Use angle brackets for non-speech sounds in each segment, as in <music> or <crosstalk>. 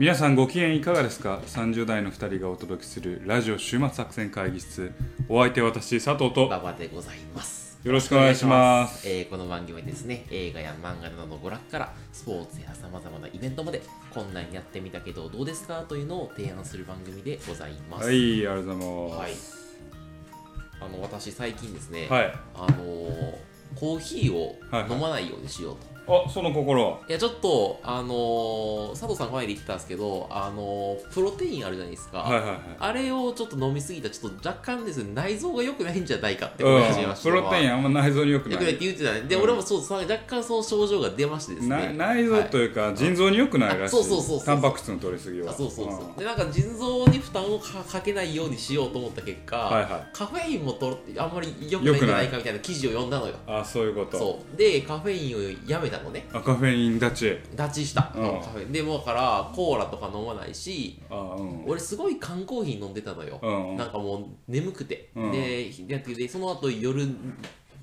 皆さんご機嫌いかがですか ?30 代の2人がお届けするラジオ週末作戦会議室。お相手は私佐藤と。馬場でございます。よろしくお願いします。えーこの番組はですね、映画や漫画などの娯楽からスポーツやさまざまなイベントまでこんなんやってみたけどどうですか？というのを提案する番組でございます。はいありがとうございます。はい。あの私最近ですね、はい。あのーコーヒーをはいはい。飲まないようにしようと。あその心は。いやちょっとあのー佐藤さん前で言ってたんですけどあのープロテインあるじゃないですか、はいはいあれをちょっと飲みすぎたらちょっと若干ですね内臓が良くないんじゃないかって思い始めましたうんプロテインあんま内臓に良くない。良くないって言ってたね。で、うん。俺もそうさ若干その症状が出ましてですなね内臓というか腎臓に良くないらしい。あそうそうそうそうタンパク質の取りすぎは。あそうそうそう、ん。でなんか腎臓に負担をかかけないようにしようと思った結果、はいはい。カフェインもとあんまり良くないんじゃないかみたいな記事を読んだのよ。あそういうこと。そう。でカフェインをやめたのね。あカフェイン立ち。立ちした、うん。カフェインでもだからコーラとか飲まないしあうん。俺すごい缶コーヒー飲んでたのよ、うん。なんかもう眠くて、うん。ででその後夜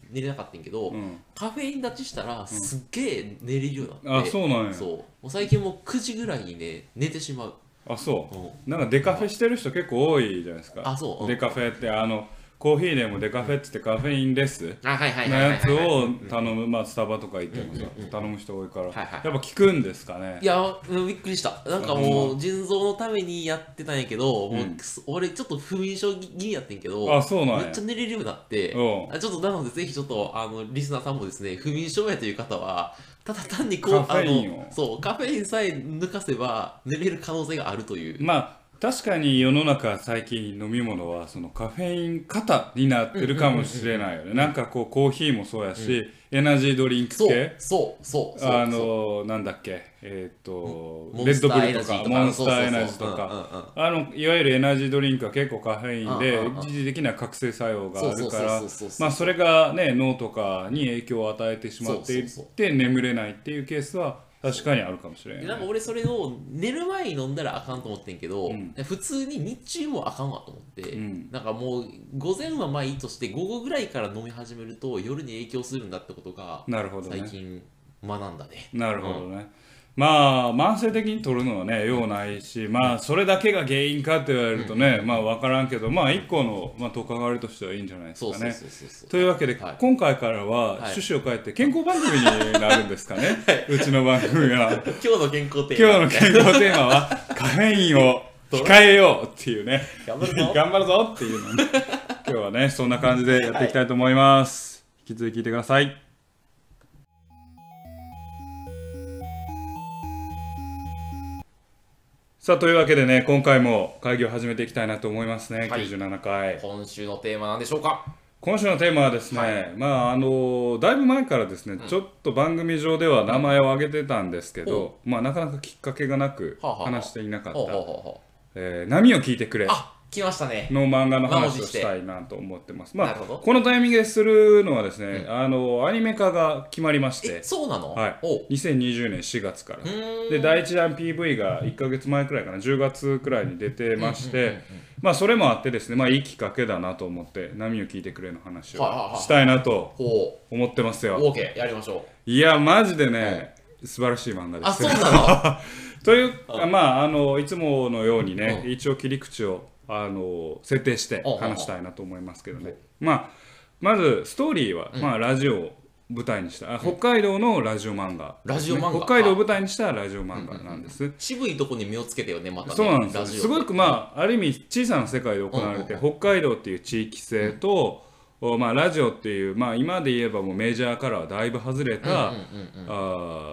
寝れなかったんやけど、うん。カフェイン立ちしたらすっげえ寝れるようになって、あそうなんや。そう。もう最近もう9時ぐらいにね寝てしまう。あそう。うん。なんかデカフェしてる人結構多いじゃないですか。あそう。うん。デカフェってあのコーヒーでもデカフェって言ってカフェインレスあはいはいのやつをうん頼むまあスタバとか行ってもさ頼む人多いから。やっぱ効くんですかね。いやうんびっくりした。なんかもう腎臓のためにやってたんやけど、もうくす俺ちょっと不眠症気味やってんけどあそうなんや。めっちゃ寝れるようになってうん。あちょっとなのでぜひちょっとあのリスナーさんもですね不眠症やという方はただ単にこうカフェインを。そうカフェインさえ抜かせば寝れる可能性があるという。まあ確かに世の中最近飲み物はそのカフェイン型になってるかもしれないよね。なんかこうコーヒーもそうやしエナジードリンク系？そうそうそうあのなんだっけ？えっとレッドブルとかモンスターエナジーとか。あのいわゆるエナジードリンクは結構カフェインで一時的な覚醒作用があるからまあそれがね脳とかに影響を与えてしまっていて眠れないっていうケースは確かにあるかもしれでなんか俺それを寝る前に飲んだらあかんと思ってんけど、ん。普通に日中もあかんわと思って、ん。なんかもう午前はまあいいとして午後ぐらいから飲み始めると夜に影響するんだってことがなるほどね。最近学んだね。なるほどね、まあ慢性的に取るのはね用ないしまあそれだけが原因かって言われるとね、まあ分からんけどまあ一個の、まあ、とっかかりとしてはいいんじゃないですかね。そうそうそうそう。そうというわけで、はい。今回からははい。趣旨を変えて健康番組になるんですかね、うちの番組は <laughs> 今日の健康テーマ。今日の健康テーマはカフェインを控えようっていうね。頑張るぞ。<laughs> 頑張るぞっていうのね。今日はねそんな感じでやっていきたいと思います、引き続き聞いてくださいさあというわけでね今回も会議を始めていきたいなと思いますね、はい。97回。今週のテーマなんでしょうか？今週のテーマはですね、はい。まああのだいぶ前からですね、ちょっと番組上では名前を挙げてたんですけど、まあなかなかきっかけがなく話していなかった。波を聞いてくれ。あ来ましたね。の漫画の話をしたいなと思ってます。まあこのタイミングでするのはですね、あのアニメ化が決まりましえて、そうなの？はい。おう。2020年4月から。で第1弾 PV が1ヶ月前くらいかな。10月くらいに出てまして、うんうんうんうんまあそれもあってですねまあいいきっかけだなと思って波を聞いてくれの話をしたいなとほ思ってますよ。う OK やりましょう。いやマジでね、素晴らしい漫画です。よあそうなの？<laughs> というまああのいつものようにね、一応切り口をあの設定してうん話したいなと思いますけどね、まあまずストーリーは、まあ、ラジオを舞台にした。あ北海道のラジオ漫画。ラジオ漫画。北海道を舞台にしたラジオ漫画なんです、渋いとこに目をつけてよねまたね。そうなんですすごくまあある意味小さな世界で行われて、う北海道っていう地域性と、おまあ、ラジオっていう、まあ、今で言えばもうメジャーからはだいぶ外れた、あ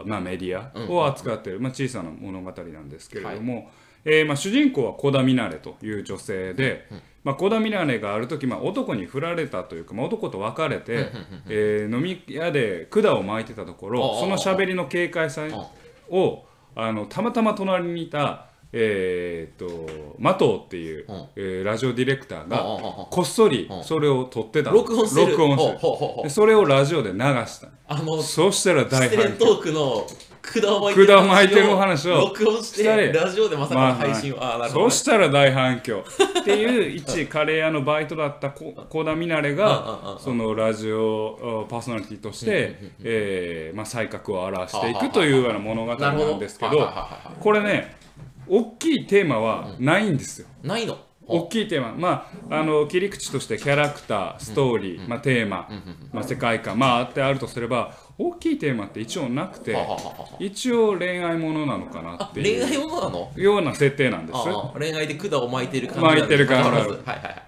ーまあ、メディアを扱っている、まあ、小さな物語なんですけれども、えーまあ、主人公は小田ミナレという女性で、まあ、小田ミナレがある時、まあ、男に振られたというか、まあ、男と別れて、えー飲み屋で管を巻いてたところその喋りの軽快さをあのたまたま隣にいた、えーっとマトーっていう、うん。えーラジオディレクターがこっそりそれを撮ってた録音してる。録音しそれをラジオで流した。あのそうしたら大失恋反響トークの管を巻いてる管を巻いてるお話を録音してラジオでまさかの配信を、ああ。そしたら大反響。<laughs> っていう一カレー屋のバイトだったこ小田ミナレうんうんうんうんがそのラジオパーソナリティとしてえーまあ才覚を表していくというような物語なんですけどこれね大きいテーマはないんですよ、ないの？大きいテーマ。まああの切り口としてキャラクターストーリー、まあ、テーマ、まあ、世界観。まああってあるとすれば大きいテーマって一応なくて一応恋愛ものなのかなあっていう恋愛ものなの？ような設定なんです。恋愛で管を巻いてる感じ巻いてる感じがはいはいはい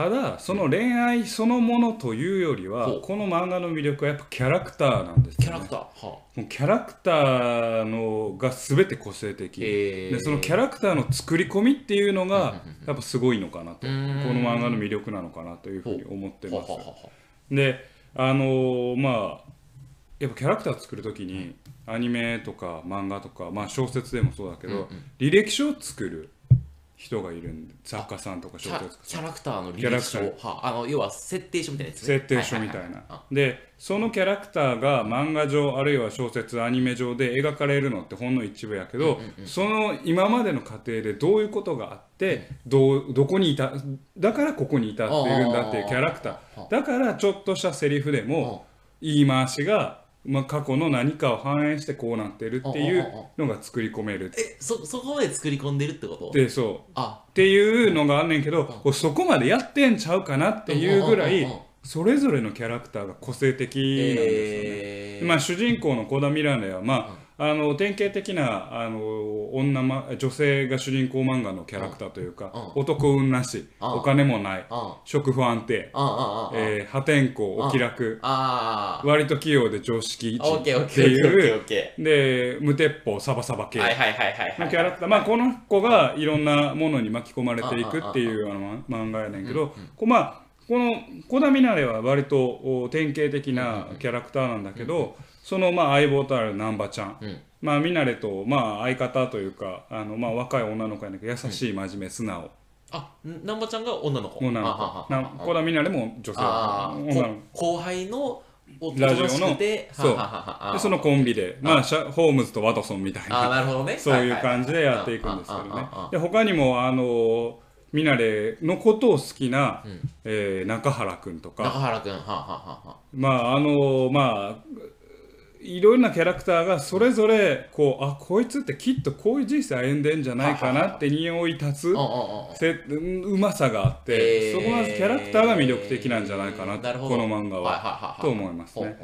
ただその恋愛そのものというよりはほう。この漫画の魅力はやっぱキャラクターなんですよ、ね、キャラクター。はもうキャラクターのが全て個性的、えー。でそのキャラクターの作り込みっていうのがやっぱすごいのかなと。この漫画の魅力なのかなというふうに思ってます。であのーまあやっぱキャラクター作る時にアニメとか漫画とか、まあ、小説でもそうだけど、履歴書を作る人がいるんで作家さんとか小説家キャラクターの履歴書。はあの要は設定書みたいなやつね。設定書みたいな。でそのキャラクターが漫画上あるいは小説アニメ上で描かれるのってほんの一部やけど、その今までの過程でどういうことがあって、どうどこにいただからここに至っているんだっていうキャラクター。だからちょっとしたセリフでも言い回しが、まあ、過去の何かを反映してこうなってるっていうのが作り込める。えそそこまで作り込んでるってこと？でそう。あ。っていうのがあんねんけど、そこまでやってんちゃうかなっていうぐらいそれぞれのキャラクターが個性的なんですよね。えー。まあ、主人公の小田ミラネは、まあ、あの典型的なあの女、ま、女性が主人公漫画のキャラクターというか、う男運なし、うん。お金もない、あ食不安定、えー破天荒お気楽、割と器用で常識っていうで無鉄砲サバサバ系ーはいはいはいはいはい。のキャラクター、まあ、この子がいろんなものに巻き込まれていくっていうあのま漫画やねんけど、こうまあ、この小田ミナレは割とお典型的なキャラクターなんだけど、そのまあ相棒とある難波ちゃん、うん。まあ、ミナレとまあ相方というかあのまあ若い女の子やねんけど優しい真面目素直、あん南波ちゃんが女の子。女の子。な小田ミナレも女性。女の子。こ後輩のラジオのそう。でそのコンビで、まあ、シャホームズとワトソンみたいな。なるほどね。そういう感じでやっていくんですけどね。で他にもあのミナレのことを好きな、えー中原くんと中か原君。まああのまあいろいろなキャラクターがそれぞれこうあこいつってきっとこういう人生歩んでんじゃないかなって匂い立つうまさがあって、えー。そこがキャラクターが魅力的なんじゃないかなこの漫画は。と思いますね。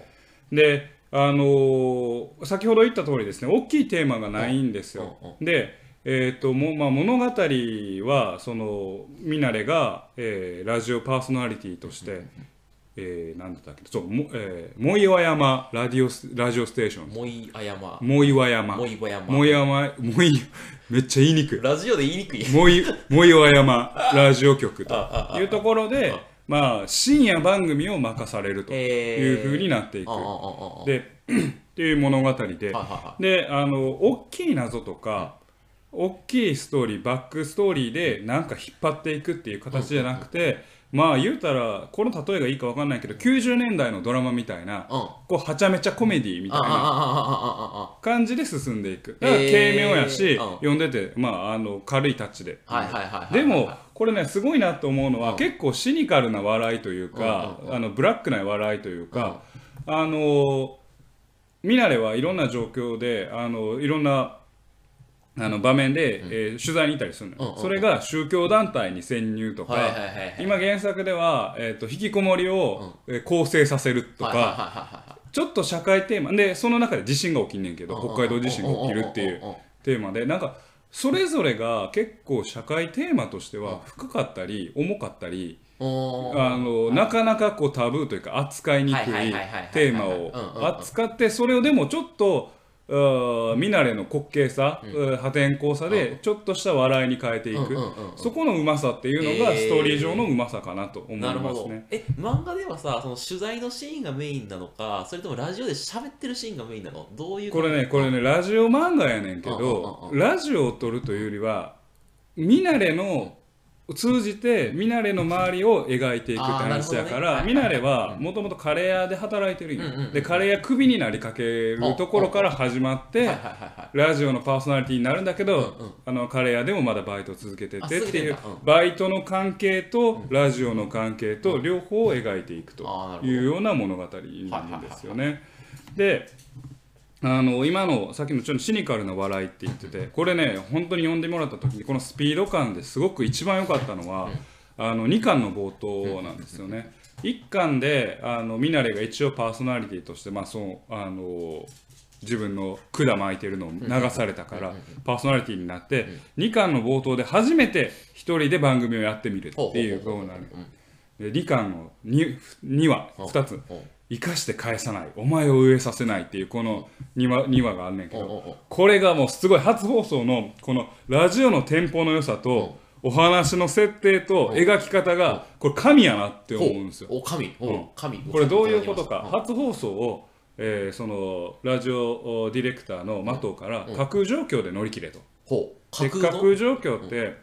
であのー先ほど言った通りですね大きいテーマがないんですよ。うんで、えーともまあ、物語はそのミナレが、えーラジオパーソナリティとして、えー、なんだったっけ？そうも、えー、藻岩山ラディオスラジオステーション。もいあやま。藻岩山もいばやま。藻岩藻いめっちゃ言いにくい。ラジオで言いにくい。藻い藻岩山ラジオ局というところでまあ深夜番組を任されるというふうになっていく。で <clears throat> っていう物語で、であの大きい謎とか、大きいストーリーバックストーリーでなんか引っ張っていくっていう形じゃなくて、まあ言うたらこの例えがいいか分かんないけど90年代のドラマみたいな、うん。こうはちゃめちゃコメディみたいな感じで進んでいく。だからへー軽妙やし、うん。読んでて、まあ、あの軽いタッチで。はいはいはいはいでもこれねすごいなと思うのは、うん。結構シニカルな笑いというか、あのブラックな笑いというか、あのミナレはいろんな状況であのいろんなあの場面で、えー取材に行ったりするのよ、うんうん。それが宗教団体に潜入とか、はいはいはいはい。今原作では、えー、と引きこもりを、えー構成させるとか、はいはいはいはいはいちょっと社会テーマでその中で地震が起きんねんけどうんうん北海道地震が起きるっていううんうんうんうんテーマでなんかそれぞれが結構社会テーマとしては深かったり重かったりあのなかなかこうタブーというか扱いにくいテーマうんうんうんを扱ってそれをでもちょっとミナレの滑稽さ、破天荒さでちょっとした笑いに変えていく、うんうんうんうん。そこのうまさっていうのがえー。ストーリー上のうまさかなと思いますね。え漫画ではさその取材のシーンがメインなのかそれともラジオで喋ってるシーンがメインなの？どういうこれねこれねラジオ漫画やねんけうんうんどうん。ラジオを撮るというよりはミナレの通じてミナレの周りを描いていくって話やからミナレはもともとカレー屋で働いてるんようんうんうんでカレー屋クビになりかけるところから始まってラジオのパーソナリティになるんだけど、うんうんあのカレー屋でもまだバイトを続けてあてっていうバイトの関係とラジオの関係と両方を描いていくというような物語なんですよね。であの今のさっきのちょっとシニカルな笑いって言っててこれね本当に読んでもらった時にこのスピード感ですごく一番良かったのは、あの2巻の冒頭なんですよね。1巻であのミナレが一応パーソナリティとして、まあ、そうあの自分の管巻いてるのを流されたからパーソナリティになって2巻の冒頭で初めて1人で番組をやってみるっていうことになる。で2巻の 2, 2話2つ生かして返さない。お前を飢えさせないっていうこの2話 ,2 話があんねんけど。これがもうすごい初放送のこのラジオのテンポの良さとお話の設定と描き方がこれ神やなって思うんですよ。お神、うん。神。これどういうことか。うん初放送を、えーそのラジオディレクターの的藤から架空状況で乗り切れと。架空状況って、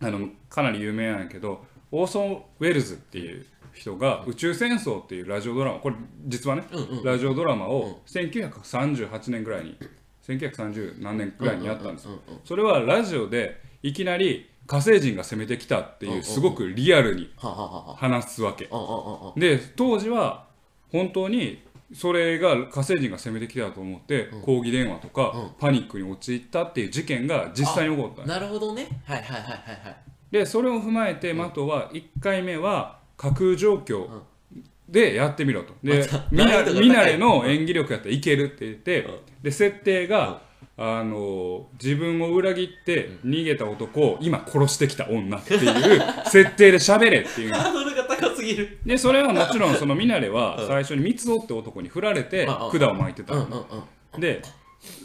あのかなり有名なんやけどオーソン・ウェルズっていう人が「宇宙戦争」っていうラジオドラマこれ実はね、ラジオドラマを1938年ぐらいに1930何年ぐらいにやったんです。よ。それはラジオでいきなり火星人が攻めてきたっていうすごくリアルに話すわけ。で当時は本当にそれが火星人が攻めてきたと思って、抗議電話とか、パニックに陥ったっていう事件が実際に起こった。なるほどね。はいはいはいはいはい。でそれを踏まえて的は1回目は架空状況でやってみろと。でみな難易度が高い。みなれの演技力やったらいけるって言ってで設定があの自分を裏切って逃げた男を今殺してきた女っていう <laughs> 設定で喋れっていう。ハードルが高すぎる。でそれはもちろんそのミナレは最初に三つ男って男に振られて管を巻いてたで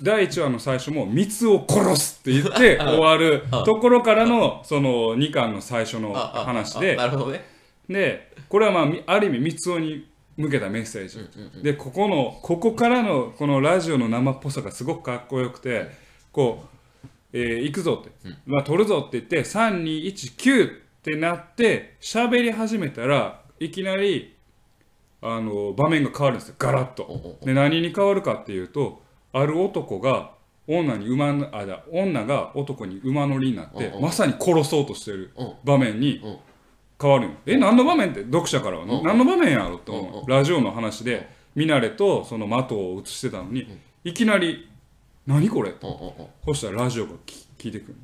第1話の最初も「三つを殺す」って言って終わるところからのその2巻の最初の話でなるほどねでこれはまあみある意味三つ男に向けたメッセージ。でここのここからのこのラジオの生っぽさがすごくかっこよくてこう「えー行くぞ」って「まあ、取るぞ」って言って「3219」ってなって喋り始めたらいきなりあの場面が変わるんですよ。ガラッと。で何に変わるかっていうとある男が女に馬のあだ女が男に馬乗りになってまさに殺そうとしてる場面にうん変わるんよ。え何の場面って？読者からは。何の場面やろって思う。ラジオの話でミナレとその的を映してたのにいきなり「何これ?」とそしたらラジオがき聞いてくる。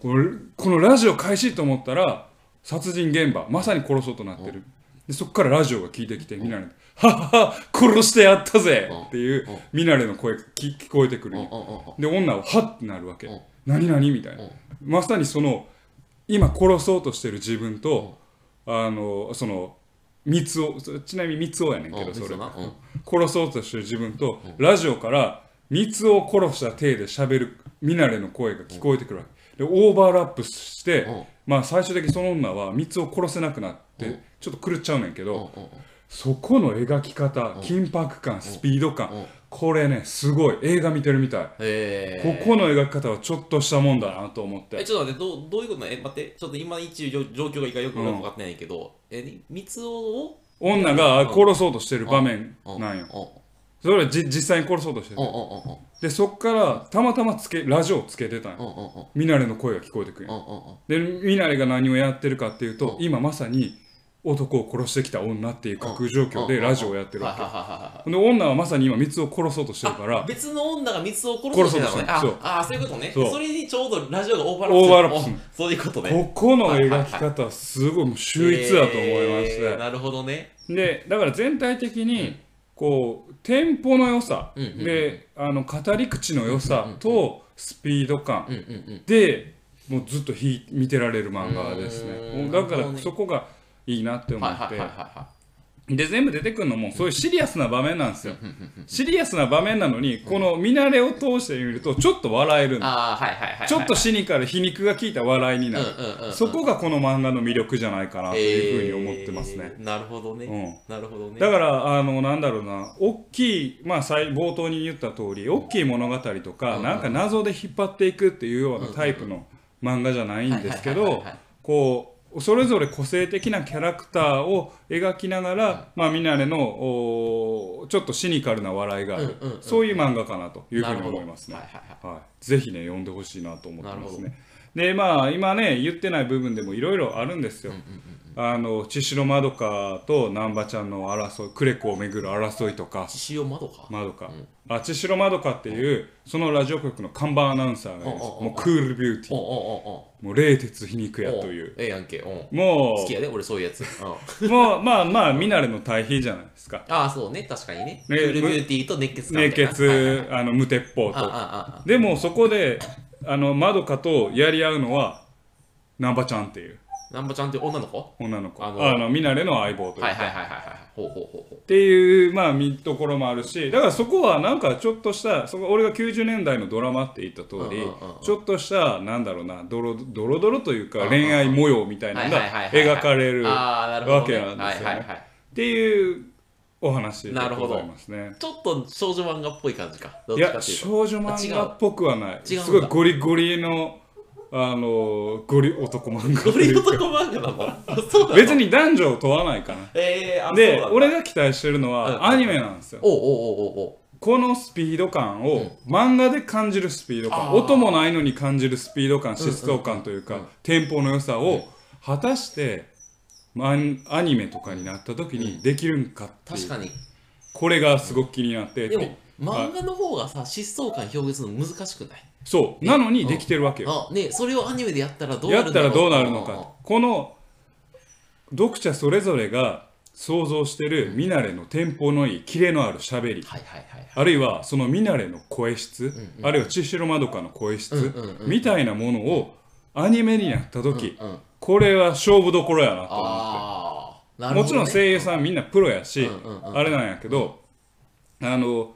これこのラジオ開始と思ったら殺人現場まさに殺そうとなってる。でそこからラジオが聞いてきてミナレはっは殺してやったぜ！っていうミナレの声が聞聞こえてくるで女ははってなるわけ。うん。何何みたいな。まさにその今殺そうとしてる自分とあのその三つをちなみに三つをやねんけうんどそれ殺そうとしてる自分とラジオから三つを殺した体で喋るミナレの声が聞こえてくるわけ。でオーバーラップしてうん。まあ最終的にその女は三つを殺せなくなってちょっと狂っちゃうねんけどそこの描き方緊迫感スピードうん。感これねすごい。映画見てるみたい。へここの描き方はちょっとしたもんだなと思って。えちょっと待ってどうどういうことなの？え待ってちょっと今一応状況がいいかよく分かってないけど、え三つを？女が殺そうとしてる場面なんよ。うん。それはじ実際に殺そうとしてる。うんうんうんうん。でそっからたまたまつけラジオをつけてたんよ。うんうんうん。ミナレの声が聞こえてくるでミナレが何をやってるかっていうと今まさに男を殺してきた女っていう架空状況でラジオをやってるわけで女はまさに今三つを殺そうとしてるから別の女が三つを殺そうとしてたのねああそういうことねそれにちょうどラジオがオーバーラップオーバーラップするそういうことねここの描き方はすごいもう秀逸だと思いましてなるほどねでだから全体的にこうテンポの良さであの語り口の良さとスピード感でもうずっとひ見てられる漫画ですねだからそこがいいなって思って。で全部出てくるのもそういうシリアスな場面なんですよ。シリアスな場面なのにこの見慣れを通してみるとちょっと笑えるはいはいちょっとシニカル皮肉が効いた笑いになる。うんうんうんそこがこの漫画の魅力じゃないかなというふうに思ってますね。えーなるほどね。なるほどね。だからあのなんだろうな大きいまあ最冒頭に言った通り大きい物語とかなんか謎で引っ張っていくっていうようなタイプの漫画じゃないんですけどこうそれぞれ個性的なキャラクターを描きながら、まあ、ミナレのおちょっとシニカルな笑いがある、うんうんうんそういう漫画かなというふうに思いますね。はいはいはい。はい、ぜひね読んでほしいなと思ってますね。でまあ今ね言ってない部分でもいろいろあるんですよ。あの千代まどかと難波ちゃんの争いクレコをめぐる争いとか。獅子王窓か？まどか、あ千代まどかっていうそのラジオ局の看板アナウンサーがいるんです。もうクールビューティー。もう冷徹皮肉屋という。ええやんけうん。も好きやで俺そういうやつ。もうまあまあ見慣れの対比じゃないですか。ああそうね。確かにね。クねールビューティーと熱血熱血あの無鉄砲と。でもそこであのまどかとやり合うのは難波ちゃんっていう南波ちゃんって女の子？女の子。ああのの見慣れの相棒というか、はいはいはいはいはいほうほうほうほう。っていうまあ見ところもあるしだからそこはなんかちょっとしたそこ俺が90年代のドラマって言った通り、うんうんうんうん。ちょっとしたなんだろうなドロドロドロというか恋愛模様みたいなのがはいはいはいはい描かれるああなるほど、ね、わけなんですよね。はいはいはい。っていうお話でなるほどございますね。ちょっと少女漫画っぽい感じか。どっいやちかっていうと。少女漫画っぽくはない。違うんだ。すごいゴリゴリのあのゴリ男漫画。とゴリ男漫画なの？そうなの？別に男女を問わないかな。えー、あでそうなんだ。俺が期待してるのうんはアニメなんですよ。おうおうおうおうおう。このスピード感を漫画で感じるスピード感、あー。音もないのに感じるスピード感疾走感というか、うんテンポの良さを果たして、まアニメとかになった時にできるんかっていう、確かに。これがすごく気になって、でも漫画の方がさ疾走感表現するの難しくない？そう、ね。なのにできてるわけよ、あねそれをアニメでやったらどうなやったるんだろうらどうなるのんん。かこの読者それぞれが想像してるミナレのテンポのいいキレのあるしゃべりはいはいはい。あるいはそのミナレの声質、うんあるいは千尋まどかの声質、うんうんうんみたいなものをアニメになった時、うんうんこれは勝負どころやなと思っああなて、るほど、ね、もちろん声優さんみんなプロやし、うんうんうん。あれなんやけど、あの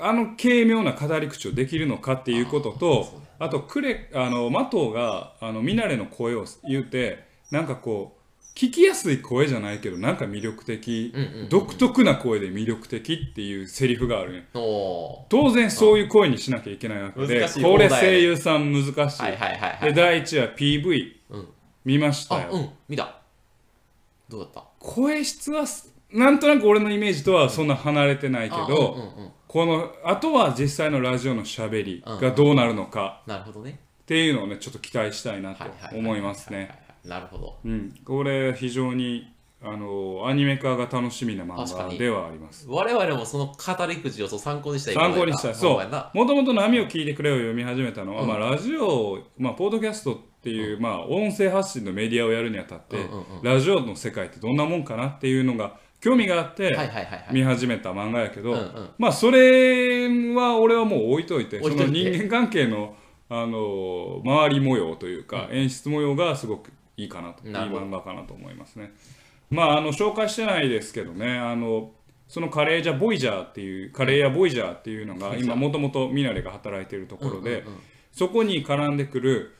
あの軽妙な語り口をできるのかっていうこととあとクレあのマトがあのミナレの声を言うてなんかこう聞きやすい声じゃないけどなんか魅力的、独特な声で魅力的っていうセリフがあるねお当然そういう声にしなきゃいけないわけでこれ声優さん難しい、ーはいはいはいはいで第1話 PV うん。見ましたよ、あうん。見た。どうだった？声質はすなんとなく俺のイメージとはそんな離れてないけど、あうんうんうんこのあとは実際のラジオのしゃべりがどうなるのかなるほどね。っていうのをねちょっと期待したいなと思いますね。なるほど。うん。これ非常にあのアニメ化が楽しみな漫画ではあります。我々もその語り口をそう参考にしたい参考にしたい。そう。もともと「波を聞いてくれ」を読み始めたのは、うん。まあ、ラジオ、まあ、ポッドキャストっていう、まあ、音声発信のメディアをやるにあたって、うんうんうん。ラジオの世界ってどんなもんかなっていうのが興味があって、見始めた漫画やけど、まあそれは俺はもう置いといてその人間関係のあの周り模様というか、演出模様がすごくいいかなといい漫画かなと思いますね。まああの紹介してないですけどねあのそのカレージャボイジャーっていうカレー屋ボイジャーっていうのが今もともとミナレが働いているところで、そこに絡んでくる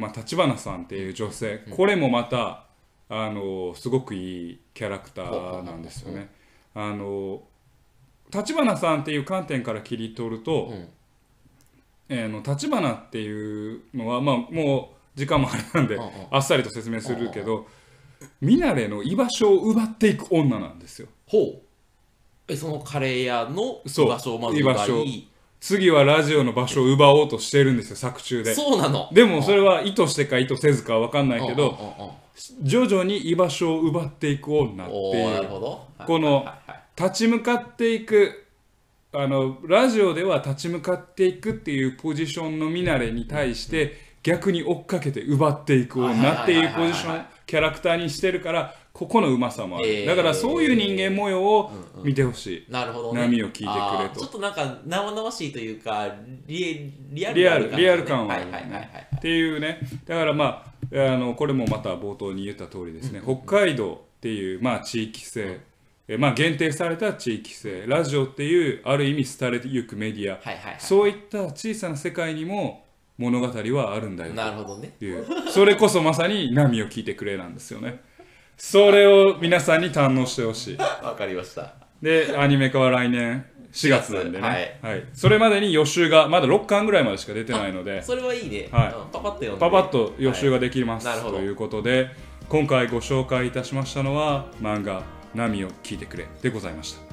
まあ、立花さんっていう女性、これもまたあのすごくいいキャラクターなんですよね。あの立花さんっていう観点から切り取ると、うん。えーの立花っていうのは、まあ、もう時間もあれなんで、あっさりと説明するけど、ミナレの居場所を奪っていく女なんですよ。ほう。えそのカレー屋の居場所をまず奪い次はラジオの場所を奪おうとしてるんですよ作中で。そうなの。でもそれは意図してか意図せずかは分かんないけど、徐々に居場所を奪っていく女っているうほど。この立ち向かっていくあのラジオでは立ち向かっていくっていうポジションのミナレに対して逆に追っかけて奪っていく女っていうポジションキャラクターにしてるからここのうまさもある、えー。だからそういう人間模様を見てほしい、なるほどね。波を聞いてくれと。ちょっとなんか生々しいというかリリアルリアルリアル感はあるよはいはいはいはいねっていうね。だからまああのこれもまた冒頭に言った通りですね、北海道っていう、まあ、地域性、えまあ、限定された地域性。ラジオっていうある意味廃れてゆくメディア、はいはいはいそういった小さな世界にも物語はあるんだよなるほどね。というそれこそまさに「波を聞いてくれ」なんですよねそれを皆さんに堪能してほしい。わかりました。でアニメ化は来年4月なんでね、はい。はい、それまでに予習がまだ6巻ぐらいまでしか出てないので。それはいいね。はい。うんパパッと読んで。パパッと予習ができます、はい。なるほど。ということで今回ご紹介いたしましたのは漫画「波を聞いてくれ」でございました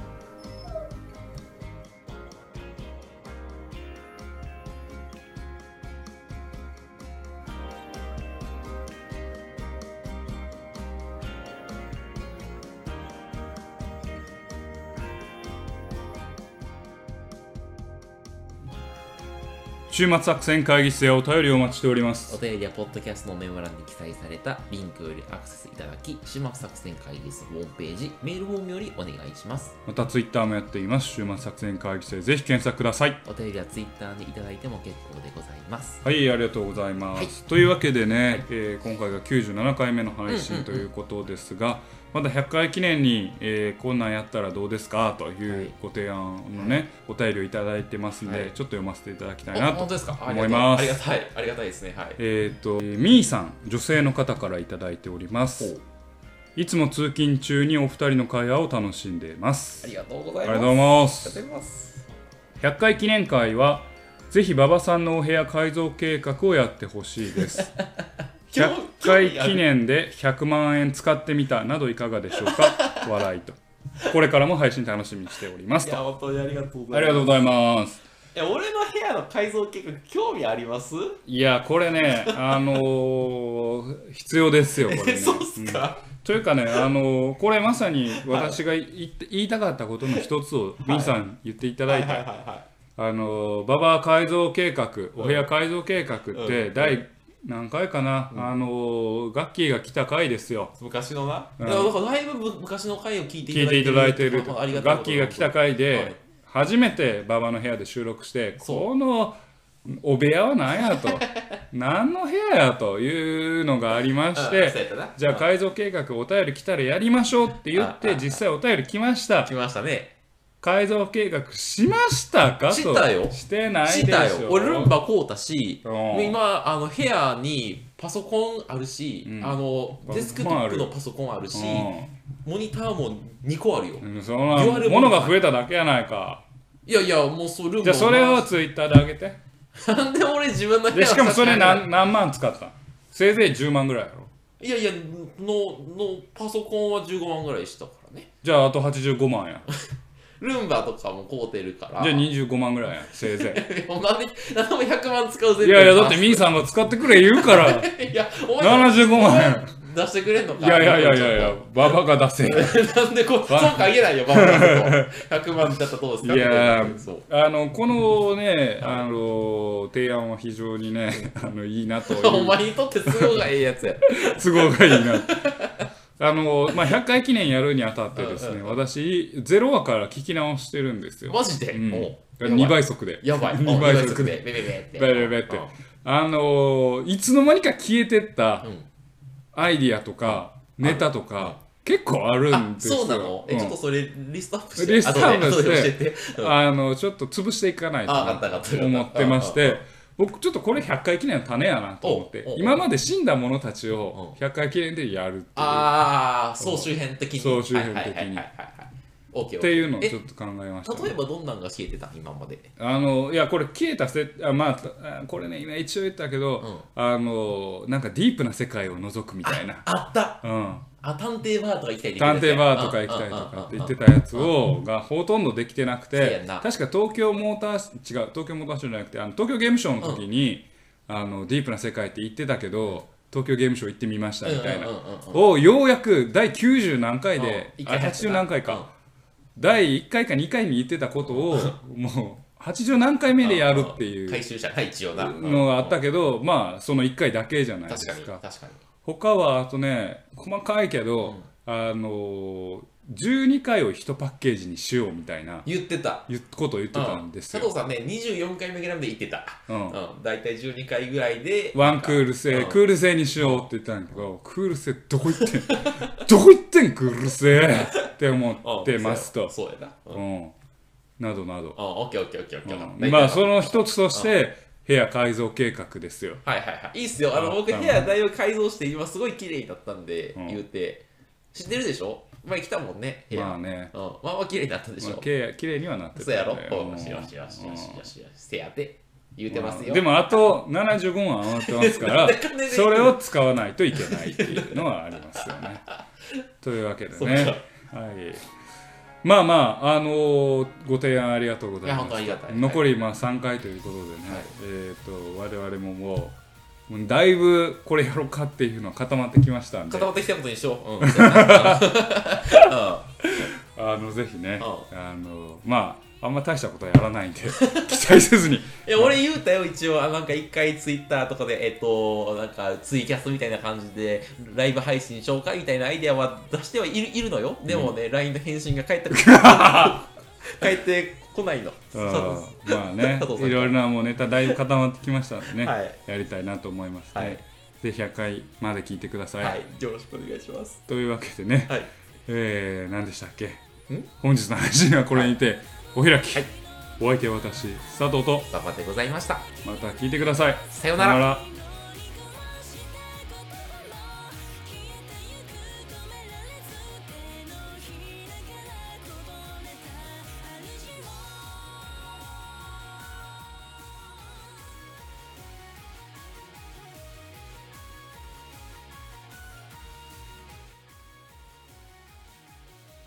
週末作戦会議室へお便りをお待ちしております。お便りはポッドキャストのメモ欄に記載されたリンクよりアクセスいただき、週末作戦会議室ホームページ、メールフォームよりお願いします。またツイッターもやっています。週末作戦会議室へぜひ検索ください。お便りはツイッターでいただいても結構でございます。はいありがとうございます、はい。というわけでね、えー今回が97回目の配信ということですが、まだ100回記念に、えーこんなんやったらどうですか？といはいうご提案のね、お便りをいただいてますんで、はいちょっと読ませていただきたいおなと思いますありがたい。ありがたいですね。はい。えっ、とみーさん女性の方からいただいておりますいつも通勤中にお二人の会話を楽しんでいますありがとうございます。ありがとうございまありすがとうございます。100回記念会はぜひ馬場さんのお部屋改造計画をやってほしいです100回記念で100万円使ってみたなどいかがでしょうか？<laughs> 笑いと。これからも配信楽しみにしておりますいや、と本当にありがとうございます。ありがとうございます。いや、俺の部屋の改造計画、興味あります？いやこれねあのー <laughs> 必要ですよこれね。そうっすか、というかね、あのこれまさに私が言って言いたかったことの一つを、ミンさん言っていただいて、はいはいはいはい。あのババア改造計画、お部屋改造計画っうて、ん。第何回かな、あのガッキーが来た回ですよ。昔のな、うん。だからだいぶむ昔の回を聞いて聞いていただいているあありがとうガッキーが来た回はい。で、初めてババの部屋で収録して、このお部屋は何やと、<laughs> 何の部屋やというのがありましうんてじゃあ改造計画お便り来たらやりましょうって言って実際お便り来ました。来ましたね改造計画しましたか？としたよ。してないでしょ。したよ。俺ルンバ買うたしうん。今あの部屋にパソコンあるし、うん。あのデスクトップのパソコンあるし、モニターも2個あるよ、うんそのものが増えただけやないか。いやいやもうそれルンバじゃあそれをツイッターで上げて。<laughs> なんで俺自分の部屋でしかもそれな何何万使ったん？せいぜい10万ぐらいやろ。いやいやののパソコンは15万ぐらいしたからね。じゃああと85万や <laughs> ルンバとかも買うてるから。じゃあ25万ぐらいやせいぜなんでなんでも100万使うぜいいやいやだってミーさんが使ってくれ言うから。<laughs> いやお前75万。や出してくれんのか？いやいやいやいやいやババが出せ <laughs> なんでこう、そうか言えないよ、ババのこと。<laughs> 100万だったらどうですか？いや。あのこのねあの提案は非常にねあのいいなとお前にとって都合がええやつや。都合がいいなあの、まあ、100回記念やるにあたってですねうんうん私0話から聞き直してるんですよ、マジで、うんおう2倍速でやばい。2倍速でで。ベベベって。ベベベってあのいつの間にか消えてったうんアイディアとかネタとか結構あるんあ、ですよそうなのえ、うんちょっとそれリストアップして。リストアップしてあのちょっと潰していかないと思ってまして僕ちょっとこれ100回記念の種やなと思って今まで死んだ者たちを100回記念でやるっていう。ああ、総集編的に。総集編的に。っていうのをえちょっと考えました。ね、例えばどんなんが消えてた今まで。あのいやこれ消えたせあまああこれね今一応言ったけど、うん。あのなんかディープな世界を覗くみたいな。あった。うん、あ、探偵バーとか行きたいって言探偵バーとか行きたいとかって言ってたやつをがほとんどできてなくて確か東京モーターシ違う東京モーターショーじゃなくてあの東京ゲームショウの時に、あのディープな世界って言ってたけど東京ゲームショウ行ってみましたみたいな、うんうんうんうんをようやく第90何回で、あうん。一回入ってた。80何回か、第1回か2回に言ってたことをもう80何回目でやるっていう回収者はい一応な。のがあったけど、まあその1回だけじゃないで確か。すかに確かに他はあとね細かいけど、あの12回を1パッケージにしようみたいな言ってた。言うことを言ってたんですよ、佐藤さんね24回目ぐらいまで言ってた。うん。うん。大体12回ぐらいでワンクール制、うん。クール制にしようって言ったんだけど、クール制どこ行ってん？<laughs> どこ行ってんクール制？って思ってますと、そうやな。うん。うん、などなど、あオッケーオッケーオッケーオッケー。まあその一つとして部屋改造計画ですよ。はいはいはい。いいっすよ。あの僕部屋だいぶ改造して今すごい綺麗になったんでうん。言うて。知ってるでしょ？前来たもんね部屋。まあね、うん。まあまあ綺麗になったでしまあ、ょきれにはなってたそうやろ？ねよしよしよしよしよしよしせやて言うてますよでもあと75万余ってますからそれを使わないといけないっていうのはありますよね。というわけでね、かはい、まあまあ、あのーご提案ありがとうございます。い残りまあ3回ということでね、はい。えー、と我々ももうもうだいぶこれやろうかっていうのは固まってきましたんで。固まってきたことにしよう。<laughs> あのぜひね、うあのまああんま大したことはやらないんで <laughs> 期待せずに。いや俺言うたよ一応。あなんか一回ツイッターとかでえっとなんかツイキャスみたいな感じでライブ配信紹介みたいなアイデアは出してはいるいるのよ。でもね、LINE の返信が返ってこ <laughs> 返ってこないの。まあねいろいろなもうネタだいぶ固まってきましたのでね、はい。やりたいなと思いますね、はい。で100回まで聞いてください、はい。よろしくお願いします。というわけでね、はい。えー、何でしたっけ？ん？本日の配信はこれにてお開き、はい。お相手は私佐藤と。馬場でございました。また聞いてください。さようなら。ら